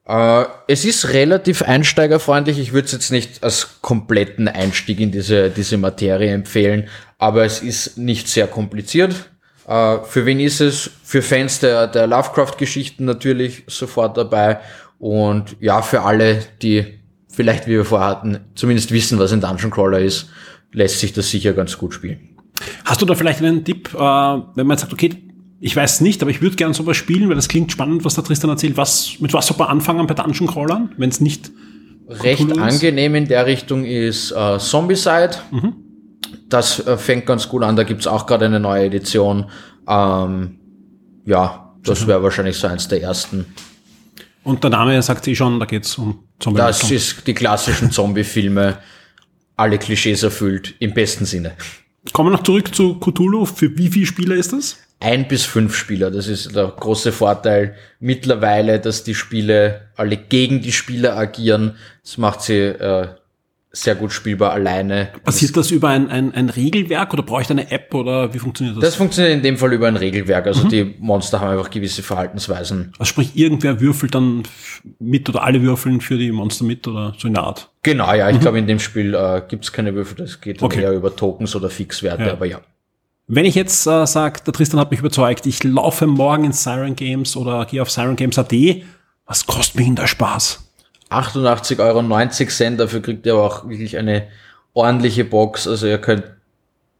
Äh, es ist relativ einsteigerfreundlich. Ich würde es jetzt nicht als kompletten Einstieg in diese, diese Materie empfehlen, aber es ist nicht sehr kompliziert. Äh, für wen ist es? Für Fans der, der Lovecraft-Geschichten natürlich sofort dabei. Und ja, für alle, die vielleicht, wie wir vorher hatten, zumindest wissen, was ein Dungeon Crawler ist, lässt sich das sicher ganz gut spielen. Hast du da vielleicht einen Tipp, äh, wenn man sagt, okay, ich weiß nicht, aber ich würde gerne sowas spielen, weil das klingt spannend, was der Tristan erzählt. Was, mit was soll man anfangen bei Dungeon Crawlern, wenn es nicht recht angenehm in der Richtung ist äh, Zombicide. Mhm. Das äh, fängt ganz gut an. Da gibt's auch gerade eine neue Edition. Ähm, ja, das wäre wahrscheinlich so eins der ersten. Und der Name sagt eh schon, da geht's um Zombie. Das ist die klassischen Zombie-Filme, alle Klischees erfüllt, im besten Sinne. Kommen wir noch zurück zu Cthulhu. Für wie viele Spieler ist das? Ein bis fünf Spieler. Das ist der große Vorteil mittlerweile, dass die Spiele alle gegen die Spieler agieren. Das macht sie äh, sehr gut spielbar alleine. Passiert das, das über ein, ein, ein Regelwerk oder brauche ich eine App oder wie funktioniert das? Das funktioniert in dem Fall über ein Regelwerk. Also mhm. die Monster haben einfach gewisse Verhaltensweisen. Also sprich, irgendwer würfelt dann mit oder alle würfeln für die Monster mit oder so in der Art? Genau, ja. Ich mhm. glaube, in dem Spiel äh, gibt es keine Würfel. Das geht okay. eher über Tokens oder Fixwerte, ja. aber ja. Wenn ich jetzt äh, sage, der Tristan hat mich überzeugt, ich laufe morgen in Siren Games oder gehe auf sirengames.at, was kostet mich denn der Spaß? 88,90 Euro, dafür kriegt ihr aber auch wirklich eine ordentliche Box. Also ihr könnt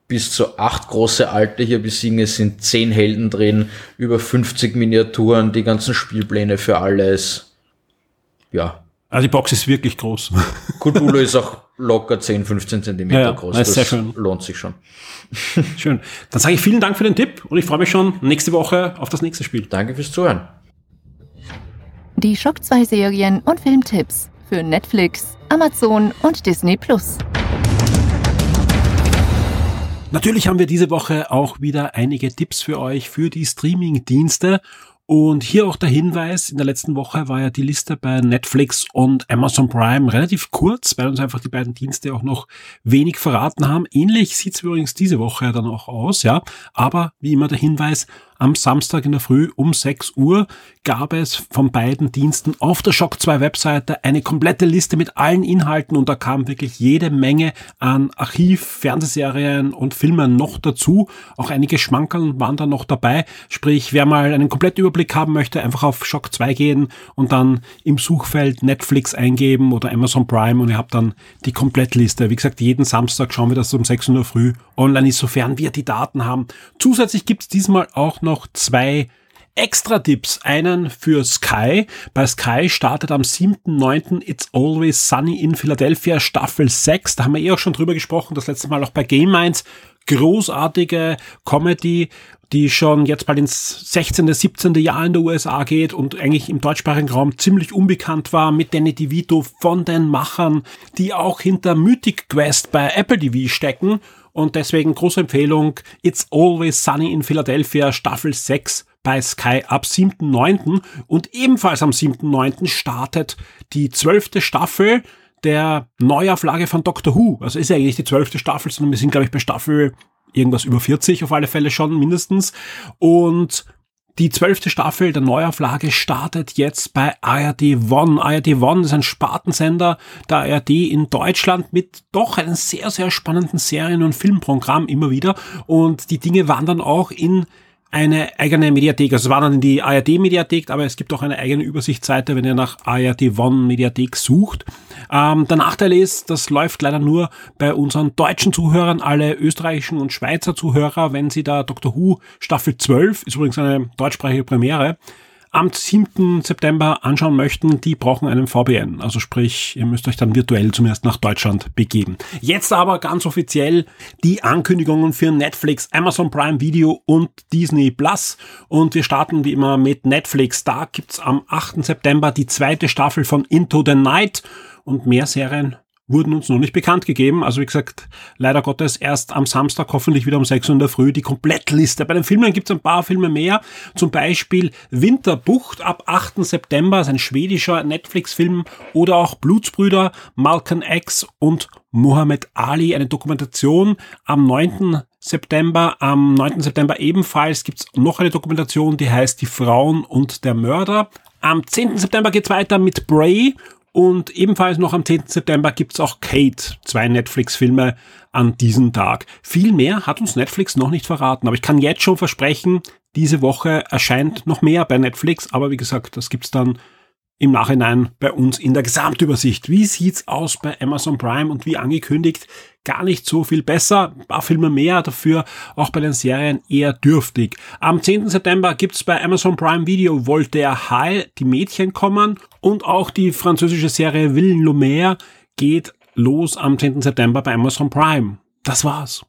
bis zu acht große Alte hier besiegen. Es sind zehn Helden drin, über 50 Miniaturen, die ganzen Spielpläne für alles. Ja. Also die Box ist wirklich groß. Cthulhu ist auch locker 10, 15 Zentimeter Ja, ja, groß. das sehr schön. lohnt sich schon. Schön. Dann sage ich vielen Dank für den Tipp und ich freue mich schon nächste Woche auf das nächste Spiel. Danke fürs Zuhören. Die Schock 2 Serien und Filmtipps für Netflix, Amazon und Disney Plus. Natürlich haben wir diese Woche auch wieder einige Tipps für euch für die Streaming-Dienste. Und hier auch der Hinweis, in der letzten Woche war ja die Liste bei Netflix und Amazon Prime relativ kurz, weil uns einfach die beiden Dienste auch noch wenig verraten haben. Ähnlich sieht's übrigens diese Woche dann auch aus, ja. Aber wie immer der Hinweis, am Samstag in der Früh um 6 Uhr gab es von beiden Diensten auf der Shock 2 Webseite eine komplette Liste mit allen Inhalten und da kam wirklich jede Menge an Archiv, Fernsehserien und Filmen noch dazu. Auch einige Schmankerl waren da noch dabei. Sprich, wer mal einen kompletten Überblick haben möchte, einfach auf Shock 2 gehen und dann im Suchfeld Netflix eingeben oder Amazon Prime und ihr habt dann die Komplettliste. Wie gesagt, jeden Samstag schauen wir, dass es um 6 Uhr Früh online ist, sofern wir die Daten haben. Zusätzlich gibt's diesmal auch noch zwei Extra-Tipps. Einen für Sky. Bei Sky startet am 7.9. It's Always Sunny in Philadelphia Staffel 6. Da haben wir eh auch schon drüber gesprochen, das letzte Mal auch bei Game Minds. Großartige Comedy, die schon jetzt bald ins 16., 17. Jahr in der USA geht und eigentlich im deutschsprachigen Raum ziemlich unbekannt war mit Danny DeVito von den Machern, die auch hinter Mythic Quest bei Apple TV stecken und deswegen große Empfehlung It's Always Sunny in Philadelphia Staffel 6 bei Sky ab 7.9. Und ebenfalls am 7.9. startet die zwölfte Staffel der Neuauflage von Doctor Who. Also ist ja eigentlich die zwölfte Staffel, sondern wir sind, glaube ich, bei Staffel irgendwas über 40 auf alle Fälle schon mindestens. Und die zwölfte Staffel der Neuauflage startet jetzt bei ARD One. ARD One ist ein Spartensender der ARD in Deutschland mit doch einem sehr, sehr spannenden Serien- und Filmprogramm immer wieder. Und die Dinge wandern auch in eine eigene Mediathek. Also es war dann die ARD-Mediathek, aber es gibt auch eine eigene Übersichtsseite, wenn ihr nach ARD One Mediathek sucht. Ähm, der Nachteil ist, das läuft leider nur bei unseren deutschen Zuhörern, alle österreichischen und Schweizer Zuhörer, wenn sie da Doctor Who Staffel 12, ist übrigens eine deutschsprachige Premiere, am 7. September anschauen möchten, die brauchen einen VPN. Also sprich, ihr müsst euch dann virtuell zumindest nach Deutschland begeben. Jetzt aber ganz offiziell die Ankündigungen für Netflix, Amazon Prime Video und Disney Plus. Und wir starten wie immer mit Netflix. Da gibt's am 8. September die zweite Staffel von Into the Night und mehr Serien wurden uns noch nicht bekannt gegeben. Also wie gesagt, leider Gottes erst am Samstag, hoffentlich wieder um 6 Uhr in der Früh, die Komplettliste. Bei den Filmen gibt es ein paar Filme mehr. Zum Beispiel Winterbucht ab 8. September, ist ein schwedischer Netflix-Film. Oder auch Blutsbrüder, Malcolm X und Muhammad Ali, eine Dokumentation am 9. September. Am 9. September ebenfalls gibt's noch eine Dokumentation, die heißt Die Frauen und der Mörder. Am 10. September geht's weiter mit Bray und ebenfalls noch am 10. September gibt's auch Kate, zwei Netflix-Filme an diesem Tag. Viel mehr hat uns Netflix noch nicht verraten, aber ich kann jetzt schon versprechen, diese Woche erscheint noch mehr bei Netflix, aber wie gesagt, das gibt's dann im Nachhinein bei uns in der Gesamtübersicht. Wie sieht's aus bei Amazon Prime und wie angekündigt, gar nicht so viel besser. Ein paar Filme mehr, dafür auch bei den Serien eher dürftig. Am 10. September gibt's bei Amazon Prime Video Voltaire High, die Mädchen kommen und auch die französische Serie Ville Lumière geht los am 10. September bei Amazon Prime. Das war's.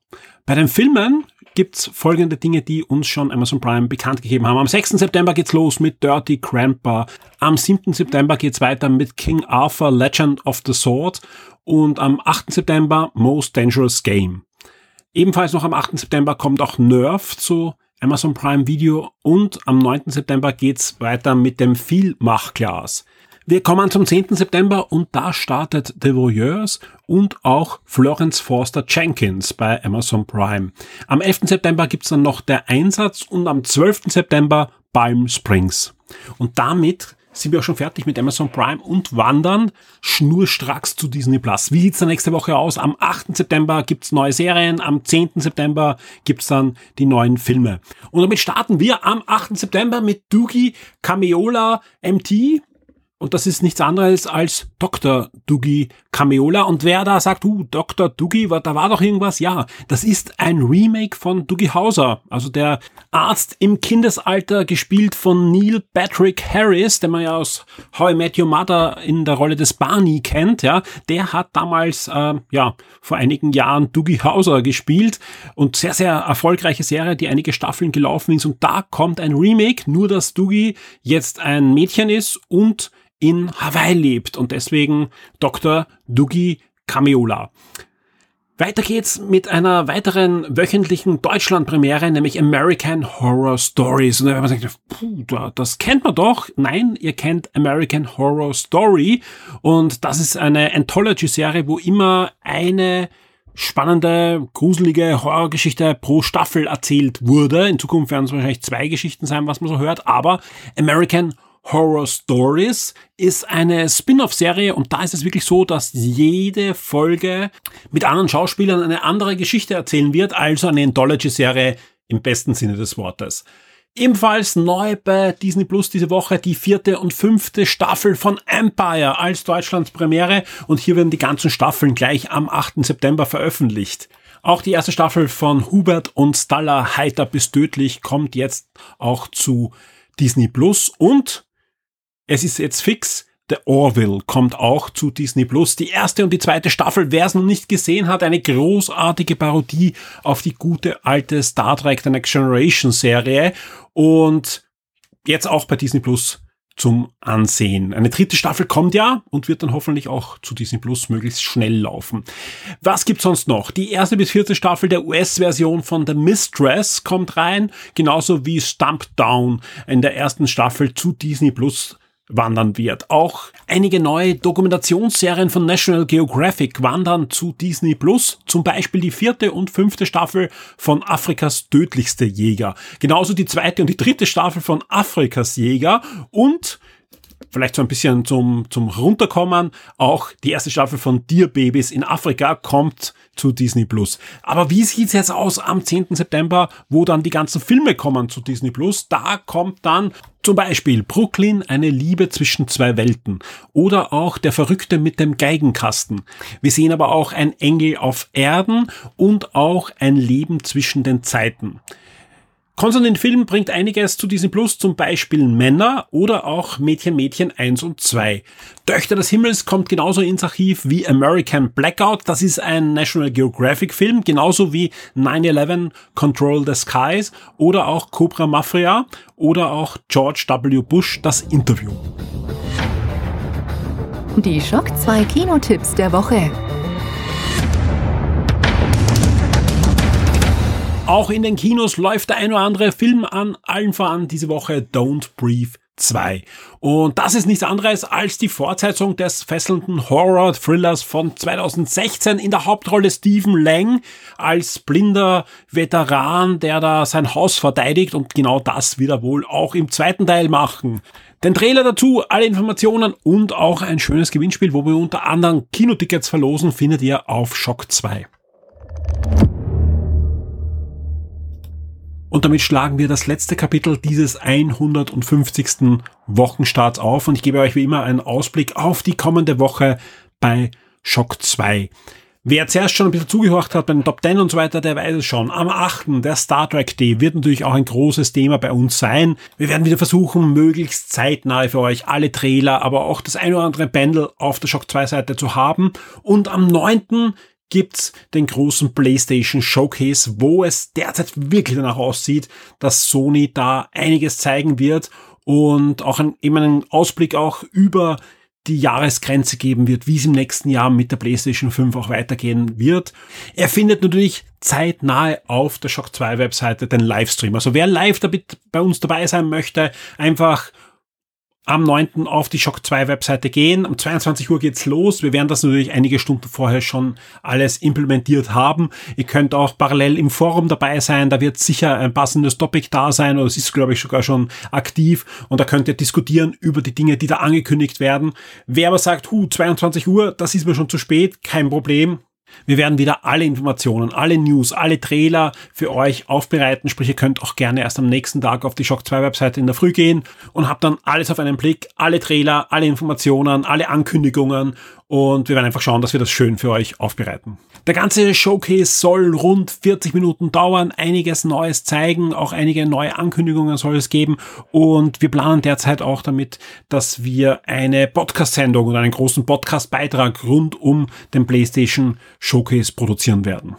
Bei den Filmen gibt's folgende Dinge, die uns schon Amazon Prime bekannt gegeben haben. Am 6. September geht's los mit Dirty Grandpa. Am 7. September geht's weiter mit King Arthur Legend of the Sword. Und am 8. September Most Dangerous Game. Ebenfalls noch am 8. September kommt auch Nerf zu Amazon Prime Video. Und am 9. September geht's weiter mit dem Vielmachglas. Wir kommen zum 10. September und da startet The Voyeurs und auch Florence Forster Jenkins bei Amazon Prime. Am 11. September gibt's dann noch Der Einsatz und am 12. September Palm Springs. Und damit sind wir auch schon fertig mit Amazon Prime und wandern schnurstracks zu Disney Plus. Wie sieht's dann nächste Woche aus? Am 8. September gibt's neue Serien, am 10. September gibt's dann die neuen Filme. Und damit starten wir am 8. September mit Doogie Cameola MT Und das ist nichts anderes als Dr. Dugi Cameola. Und wer da sagt, uh, Dr. Dugi, da war doch irgendwas, ja, das ist ein Remake von Dugi Hauser. Also der Arzt im Kindesalter, gespielt von Neil Patrick Harris, den man ja aus How I Met Your Mother in der Rolle des Barney kennt, ja. Der hat damals, äh, ja, vor einigen Jahren Dugi Hauser gespielt und sehr, sehr erfolgreiche Serie, die einige Staffeln gelaufen ist. Und da kommt ein Remake, nur dass Dugi jetzt ein Mädchen ist und in Hawaii lebt und deswegen Dr. Dugi Cameola. Weiter geht's mit einer weiteren wöchentlichen Deutschland-Premiere, nämlich American Horror Stories. Und da man sagt, puh, das kennt man doch. Nein, ihr kennt American Horror Story. Und das ist eine Anthology-Serie, wo immer eine spannende, gruselige Horrorgeschichte pro Staffel erzählt wurde. In Zukunft werden es wahrscheinlich zwei Geschichten sein, was man so hört. Aber American Horror Stories ist eine Spin-off-Serie und da ist es wirklich so, dass jede Folge mit anderen Schauspielern eine andere Geschichte erzählen wird, also eine Anthology-Serie im besten Sinne des Wortes. Ebenfalls neu bei Disney Plus diese Woche die vierte und fünfte Staffel von Empire als Deutschlands Premiere und hier werden die ganzen Staffeln gleich am 8. September veröffentlicht. Auch die erste Staffel von Hubert und Stalla Heiter bis tödlich kommt jetzt auch zu Disney Plus und es ist jetzt fix. The Orville kommt auch zu Disney Plus. Die erste und die zweite Staffel, wer es noch nicht gesehen hat, eine großartige Parodie auf die gute alte Star Trek The Next Generation Serie und jetzt auch bei Disney Plus zum Ansehen. Eine dritte Staffel kommt ja und wird dann hoffentlich auch zu Disney Plus möglichst schnell laufen. Was gibt's sonst noch? Die erste bis vierte Staffel der US-Version von The Mistress kommt rein, genauso wie Stump Down in der ersten Staffel zu Disney Plus wandern wird. Auch einige neue Dokumentationsserien von National Geographic wandern zu Disney Plus, zum Beispiel die vierte und fünfte Staffel von Afrikas tödlichste Jäger, genauso die zweite und die dritte Staffel von Afrikas Jäger. Und vielleicht so ein bisschen zum, zum Runterkommen. Auch die erste Staffel von Dear Babies in Afrika kommt zu Disney Plus. Aber wie sieht's jetzt aus am 10. September, wo dann die ganzen Filme kommen zu Disney Plus? Da kommt dann zum Beispiel Brooklyn, eine Liebe zwischen zwei Welten. Oder auch Der Verrückte mit dem Geigenkasten. Wir sehen aber auch ein Engel auf Erden und auch ein Leben zwischen den Zeiten. Konstantin Film bringt einiges zu diesem Plus, zum Beispiel Männer oder auch Mädchen Mädchen 1 und 2. Töchter des Himmels kommt genauso ins Archiv wie American Blackout, das ist ein National Geographic Film, genauso wie 9-11 Control the Skies oder auch Cobra Mafia oder auch George W. Bush das Interview. Die Schock 2 Kinotipps der Woche. Auch in den Kinos läuft der ein oder andere Film an, allen voran diese Woche Don't Breathe 2. Und das ist nichts anderes als die Fortsetzung des fesselnden Horror-Thrillers von 2016 in der Hauptrolle Stephen Lang als blinder Veteran, der da sein Haus verteidigt und genau das wird er wohl auch im zweiten Teil machen. Den Trailer dazu, alle Informationen und auch ein schönes Gewinnspiel, wo wir unter anderem Kinotickets verlosen, findet ihr auf Shock 2. Und damit schlagen wir das letzte Kapitel dieses 150. Wochenstarts auf und ich gebe euch wie immer einen Ausblick auf die kommende Woche bei Shock 2. Wer zuerst schon ein bisschen zugehört hat bei den Top 10 und so weiter, der weiß es schon. Am 8. der Star Trek Day wird natürlich auch ein großes Thema bei uns sein. Wir werden wieder versuchen, möglichst zeitnah für euch alle Trailer, aber auch das ein oder andere Bundle auf der Shock 2 Seite zu haben. Und am 9 gibt's den großen PlayStation Showcase, wo es derzeit wirklich danach aussieht, dass Sony da einiges zeigen wird und auch ein, eben einen Ausblick auch über die Jahresgrenze geben wird, wie es im nächsten Jahr mit der PlayStation 5 auch weitergehen wird. Er findet natürlich zeitnahe auf der Shock 2 Webseite den Livestream. Also wer live damit bei uns dabei sein möchte, einfach am 9. auf die Shock 2 Webseite gehen. Um 22 Uhr geht's los. Wir werden das natürlich einige Stunden vorher schon alles implementiert haben. Ihr könnt auch parallel im Forum dabei sein. Da wird sicher ein passendes Topic da sein oder es ist, glaube ich, sogar schon aktiv. Und da könnt ihr diskutieren über die Dinge, die da angekündigt werden. Wer aber sagt, hu, 22 Uhr, das ist mir schon zu spät, kein Problem Wir werden wieder alle Informationen, alle News, alle Trailer für euch aufbereiten. Sprich, ihr könnt auch gerne erst am nächsten Tag auf die Shock 2 Webseite in der Früh gehen und habt dann alles auf einen Blick, alle Trailer, alle Informationen, alle Ankündigungen und wir werden einfach schauen, dass wir das schön für euch aufbereiten. Der ganze Showcase soll rund 40 Minuten dauern, einiges Neues zeigen, auch einige neue Ankündigungen soll es geben und wir planen derzeit auch damit, dass wir eine Podcast-Sendung oder einen großen Podcast-Beitrag rund um den PlayStation Showcase produzieren werden.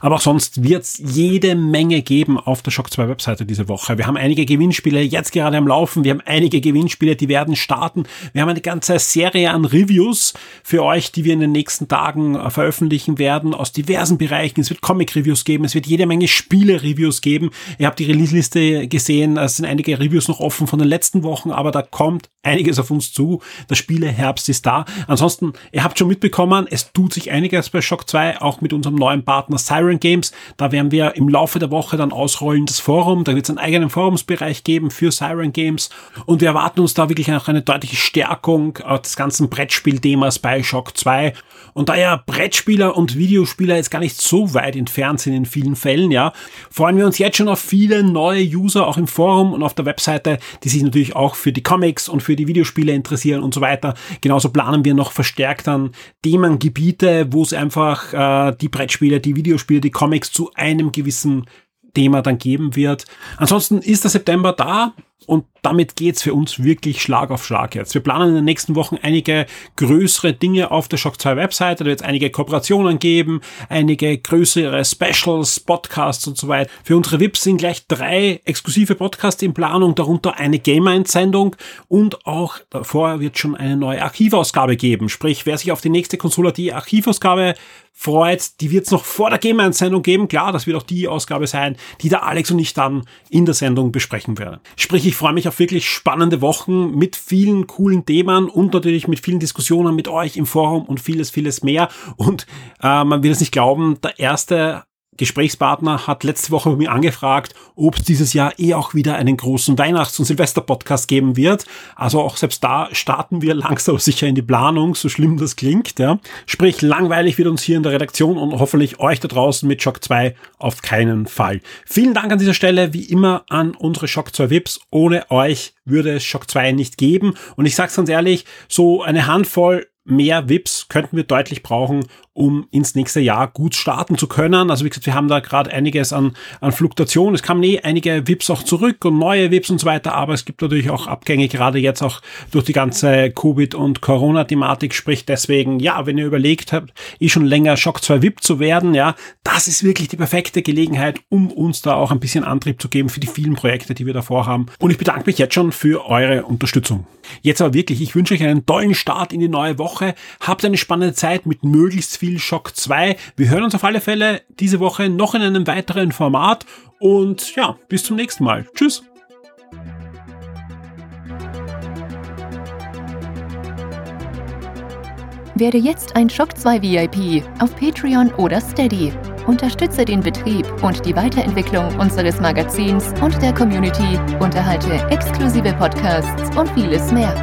Aber auch sonst wird es jede Menge geben auf der Shock 2 Webseite diese Woche. Wir haben einige Gewinnspiele jetzt gerade am Laufen. Wir haben einige Gewinnspiele, die werden starten. Wir haben eine ganze Serie an Reviews für euch, die wir in den nächsten Tagen äh, veröffentlichen werden aus diversen Bereichen. Es wird Comic-Reviews geben. Es wird jede Menge Spiele-Reviews geben. Ihr habt die Release-Liste gesehen. Es sind einige Reviews noch offen von den letzten Wochen, aber da kommt einiges auf uns zu. Der Spieleherbst ist da. Ansonsten, ihr habt schon mitbekommen, es tut sich einiges bei Shock 2, auch mit unserem neuen Partner Siren Games. Da werden wir im Laufe der Woche dann ausrollen das Forum. Da wird es einen eigenen Forumsbereich geben für Siren Games. Und wir erwarten uns da wirklich auch eine deutliche Stärkung des ganzen Brettspielthemas bei Shock 2. Und da ja Brettspieler und Videospieler jetzt gar nicht so weit entfernt sind in vielen Fällen, ja, freuen wir uns jetzt schon auf viele neue User auch im Forum und auf der Webseite, die sich natürlich auch für die Comics und für die Videospiele interessieren und so weiter. Genauso planen wir noch verstärkt an Themengebiete, wo es einfach äh, die Brettspiele, die Videospiele, die Comics zu einem gewissen Thema dann geben wird. Ansonsten ist der September da und damit geht's für uns wirklich Schlag auf Schlag jetzt. Wir planen in den nächsten Wochen einige größere Dinge auf der Shock 2 Webseite. Da wird es einige Kooperationen geben, einige größere Specials, Podcasts und so weiter. Für unsere VIPs sind gleich drei exklusive Podcasts in Planung, darunter eine Gamer-Entsendung und auch davor wird schon eine neue Archivausgabe geben. Sprich, wer sich auf die nächste Konsole die Archivausgabe freut, die wird es noch vor der Gamer-Sendung geben. Klar, das wird auch die Ausgabe sein, die der Alex und ich dann in der Sendung besprechen werden. Sprich, ich freue mich auf wirklich spannende Wochen mit vielen coolen Themen und natürlich mit vielen Diskussionen mit euch im Forum und vieles, vieles mehr. Und äh, man will es nicht glauben, der erste Gesprächspartner hat letzte Woche bei mir angefragt, ob es dieses Jahr eh auch wieder einen großen Weihnachts- und Silvester-Podcast geben wird. Also auch selbst da starten wir langsam sicher in die Planung, so schlimm das klingt. Ja. Sprich, langweilig wird uns hier in der Redaktion und hoffentlich euch da draußen mit Shock 2 auf keinen Fall. Vielen Dank an dieser Stelle, wie immer, an unsere Shock 2 VIPs. Ohne euch würde es Shock 2 nicht geben. Und ich sag's ganz ehrlich, so eine Handvoll mehr VIPs könnten wir deutlich brauchen, um ins nächste Jahr gut starten zu können. Also wie gesagt, wir haben da gerade einiges an, an Fluktuation. Es kamen eh einige VIPs auch zurück und neue VIPs und so weiter, aber es gibt natürlich auch Abgänge, gerade jetzt auch durch die ganze Covid- und Corona-Thematik. Sprich deswegen, ja, wenn ihr überlegt habt, eh schon länger Shock 2 VIP zu werden, ja, das ist wirklich die perfekte Gelegenheit, um uns da auch ein bisschen Antrieb zu geben für die vielen Projekte, die wir davor haben. Und ich bedanke mich jetzt schon für eure Unterstützung. Jetzt aber wirklich, ich wünsche euch einen tollen Start in die neue Woche. Habt eine spannende Zeit mit möglichst viel Shock 2. Wir hören uns auf alle Fälle diese Woche noch in einem weiteren Format und ja, bis zum nächsten Mal. Tschüss. Werde jetzt ein Shock 2 VIP auf Patreon oder Steady. Unterstütze den Betrieb und die Weiterentwicklung unseres Magazins und der Community, unterhalte exklusive Podcasts und vieles mehr.